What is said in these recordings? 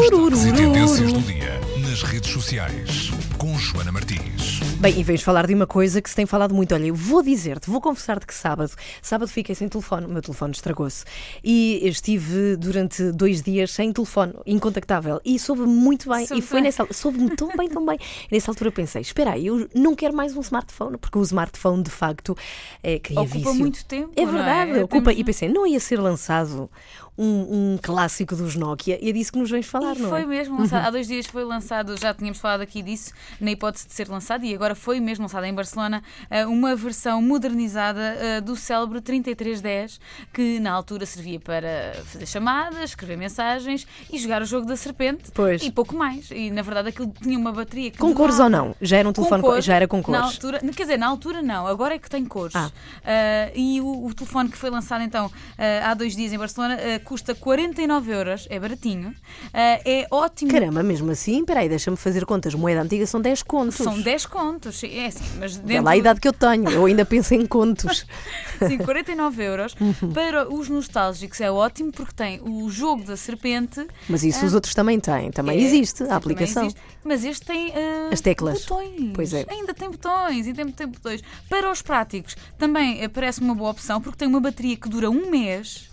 Destaques e tendências do dia nas redes sociais com Joana Martins. Bem, e vens falar de uma coisa que se tem falado muito. Olha, eu vou dizer-te, vou confessar-te que sábado, sábado fiquei sem telefone, o meu telefone estragou-se. E estive durante dois dias sem telefone, incontactável. E soube-me muito bem. Soube e foi nessa soube-me tão bem, tão bem. E nessa altura pensei, espera aí, eu não quero mais um smartphone, porque o smartphone de facto é, cria Ocupa vício. muito tempo, É não verdade, é? ocupa. Temos- E pensei, não ia ser lançado um, um clássico dos Nokia, e é disso que nos vens falar, E não foi é? mesmo lançado. Há dois dias foi lançado, já tínhamos falado aqui disso, na hipótese de ser lançado, e agora foi mesmo lançado em Barcelona, eh, uma versão modernizada eh, do célebre 3310, que na altura servia para fazer chamadas, escrever mensagens e jogar o jogo da serpente. Pois. E pouco mais. E na verdade aquilo tinha uma bateria que. Com cores ou não? Já era um telefone, com- já era com Na cores. altura, quer dizer, na altura não, agora é que tem cores. Ah. Ah, e o, o telefone que foi lançado então ah, há dois dias em Barcelona custa 49 euros, é baratinho, Ah, é ótimo. Caramba, mesmo assim, peraí, deixa-me fazer contas. Moeda antiga são 10 contos. São 10 contos, é assim, mas dentro lá a idade que eu tenho, eu ainda penso em contos. sim, 49 euros. Uhum. Para os nostálgicos é ótimo porque tem o jogo da serpente. Mas isso os outros também têm, também É, existe a aplicação. existe. Mas este tem ah, As teclas. botões. Pois é. Ainda tem botões, ainda tem, botões. Para os práticos, também ah, parece uma boa opção porque tem uma bateria que dura um mês.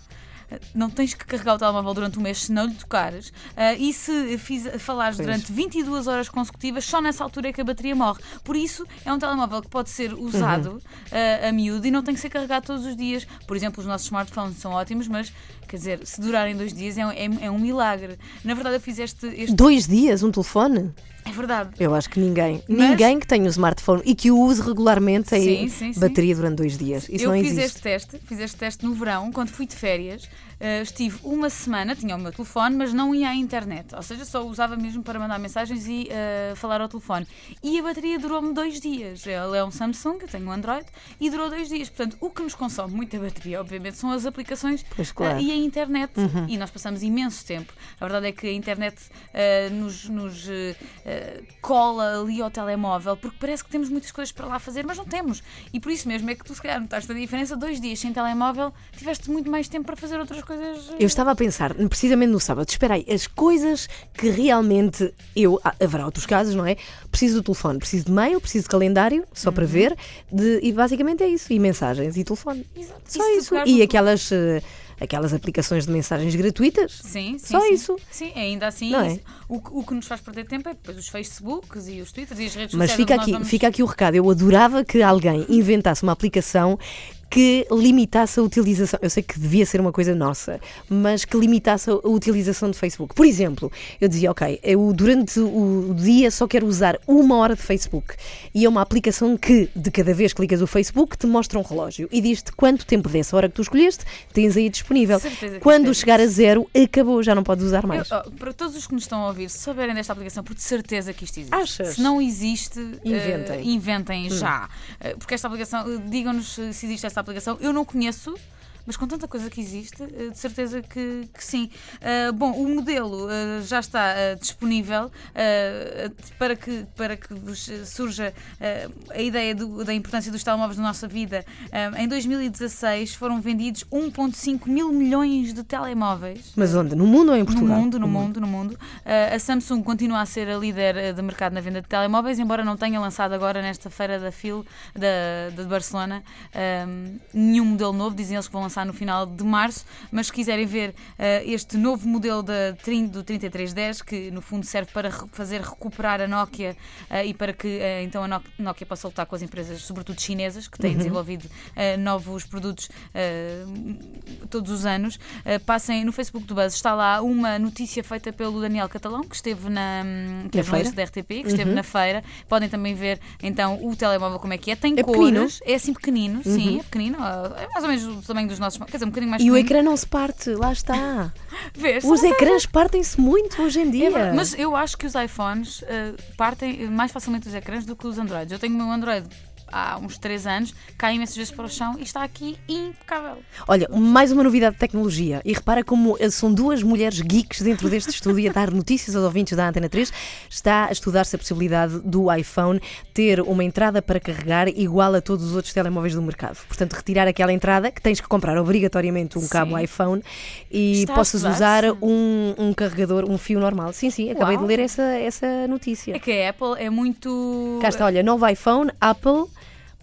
Não tens que carregar o telemóvel durante um mês se não lhe tocares. Ah, e se fiz, falares Pois. durante 22 horas consecutivas, só nessa altura é que a bateria morre. Por isso, é um telemóvel que pode ser usado Uhum. ah, a miúdo e não tem que ser carregado todos os dias. Por exemplo, os nossos smartphones são ótimos, mas quer dizer, se durarem dois dias é, um- é- é um milagre. Na verdade, eu fiz este. este- Dois dias, um telefone? É verdade. Eu acho que ninguém, Mas- ninguém que tenha um smartphone e que o use regularmente tem sim. bateria durante dois dias. Isso eu não fiz existe. este teste, fiz este teste no verão, quando fui de férias. Eh, estive uma semana, tinha o meu telefone, mas não ia à internet. Ou seja, só usava mesmo para mandar mensagens e eh, falar ao telefone. E a bateria durou-me dois dias. Ele é um Samsung, eu tenho um Android, e durou dois dias. Portanto, o que nos consome muita bateria, obviamente, são as aplicações Pois, claro. Uhum. eh, e a internet. E nós passamos imenso tempo. A verdade é que a internet eh, nos, nos, eh, cola ali ao telemóvel, porque parece que temos muitas coisas para lá fazer, mas não temos. E por isso mesmo é que tu, se calhar, notaste a diferença. Dois dias sem telemóvel, tiveste muito mais tempo para fazer outras coisas. eh, Eu estava a pensar, precisamente no sábado, espera aí, as coisas que realmente eu, ah, haverá outros casos, não é? Preciso do telefone, preciso de mail, preciso de calendário, só Uhum. para ver, de- e basicamente é isso, e mensagens e telefone. Exato. Só E isso. pegares E aquelas, eh, aquelas aplicações de mensagens gratuitas. Sim, sim. Só sim. isso. Sim, ainda assim, é? o, que- o que nos faz perder tempo é depois os Facebooks e os Twitters e as redes Mas sociais. fica onde nós aqui, vamos- fica aqui o recado. Eu adorava que alguém inventasse uma aplicação que limitasse a utilização. Eu sei que devia ser uma coisa nossa, mas que limitasse a utilização de Facebook. Por exemplo, eu dizia, ok, eu durante o dia só quero usar uma hora de Facebook. E é uma aplicação que, de cada vez que clicas o Facebook, te mostra um relógio e diz-te quanto tempo dessa hora que tu escolheste tens aí disponível. Quando chegar a zero, acabou, já não podes usar mais. Eu, oh, para todos os que nos estão a ouvir, se souberem desta aplicação, por de certeza que isto existe. Achas? Se não existe, Inventem. Hum. eh, inventem já. Eh, porque esta aplicação, eh, digam-nos eh, se existe esta aplicação. Eu não conheço. Mas com tanta coisa que existe, eh, de certeza que, que sim. Ah, bom, o modelo ah, já está ah, disponível para, que, para que vos surja a ideia do- da importância dos telemóveis na nossa vida. Em 2016 foram vendidos 1,5 mil milhões de telemóveis. Mas onde? No mundo ou em No Portugal? mundo, no mundo, no mundo. Uh, a Samsung continua a ser a líder uh, de mercado na venda de telemóveis, embora não tenha lançado agora nesta feira da FIL da, de Barcelona um, nenhum modelo novo. Dizem eles que vão lançar no final de março, mas se quiserem ver uh, este novo modelo da, do 3310, que no fundo serve para fazer recuperar a Nokia uh, e para que uh, então a Nok- Nokia possa lutar com as empresas, sobretudo chinesas, que têm desenvolvido uh, novos produtos todos os anos. Passem no Facebook do Buzz, está lá uma notícia feita pelo Daniel Catalão, que esteve na, hum, que Na feira? da RTP, que esteve na feira. Podem também ver então o telemóvel como é que é. Tem É cores, pequenino? Uhum. é assim pequenino, sim, é pequenino. É mais ou menos do tamanho dos nossos, quer dizer, um bocadinho mais E o pequenino. ecrã não se parte, lá está. Vês? Os ecrãs partem-se muito hoje em É dia. verdade, mas eu acho que os iPhones uh, partem mais facilmente os ecrãs do que os Androids. Eu tenho o meu Android há uns 3 anos, cai imensas vezes para o chão e está aqui impecável. Olha, mais uma novidade de tecnologia. E repara como eh, são duas mulheres geeks dentro deste estúdio a dar notícias aos ouvintes da Antena 3. Está a estudar-se a possibilidade do iPhone ter uma entrada para carregar igual a todos os outros telemóveis do mercado. Portanto, retirar aquela entrada que tens que comprar obrigatoriamente um Sim. cabo iPhone e Está possas usar um, um carregador, um fio normal. Sim, sim, acabei Uau. de ler essa, essa notícia. É que a Apple é muito. Cá está, olha, novo iPhone, Apple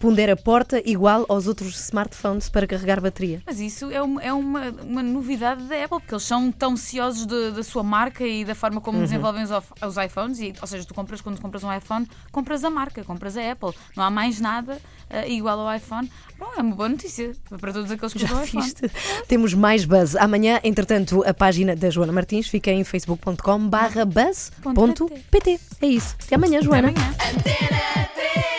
pondera porta igual aos outros smartphones para carregar bateria. Mas isso é, uma, é uma, uma novidade da Apple, porque eles são tão ciosos de- da sua marca e da forma Uhum. como desenvolvem os, os iPhones. E, ou seja, tu compras, quando compras um iPhone, compras a marca, compras a Apple. Não há mais nada eh, igual ao iPhone. Bom, é uma boa notícia para todos aqueles que Já viste? Temos mais buzz. Amanhã, entretanto, a página da Joana Martins fica em facebook.com barra buzz.pt. É isso. Até amanhã, Até Joana. amanhã. Antena 3.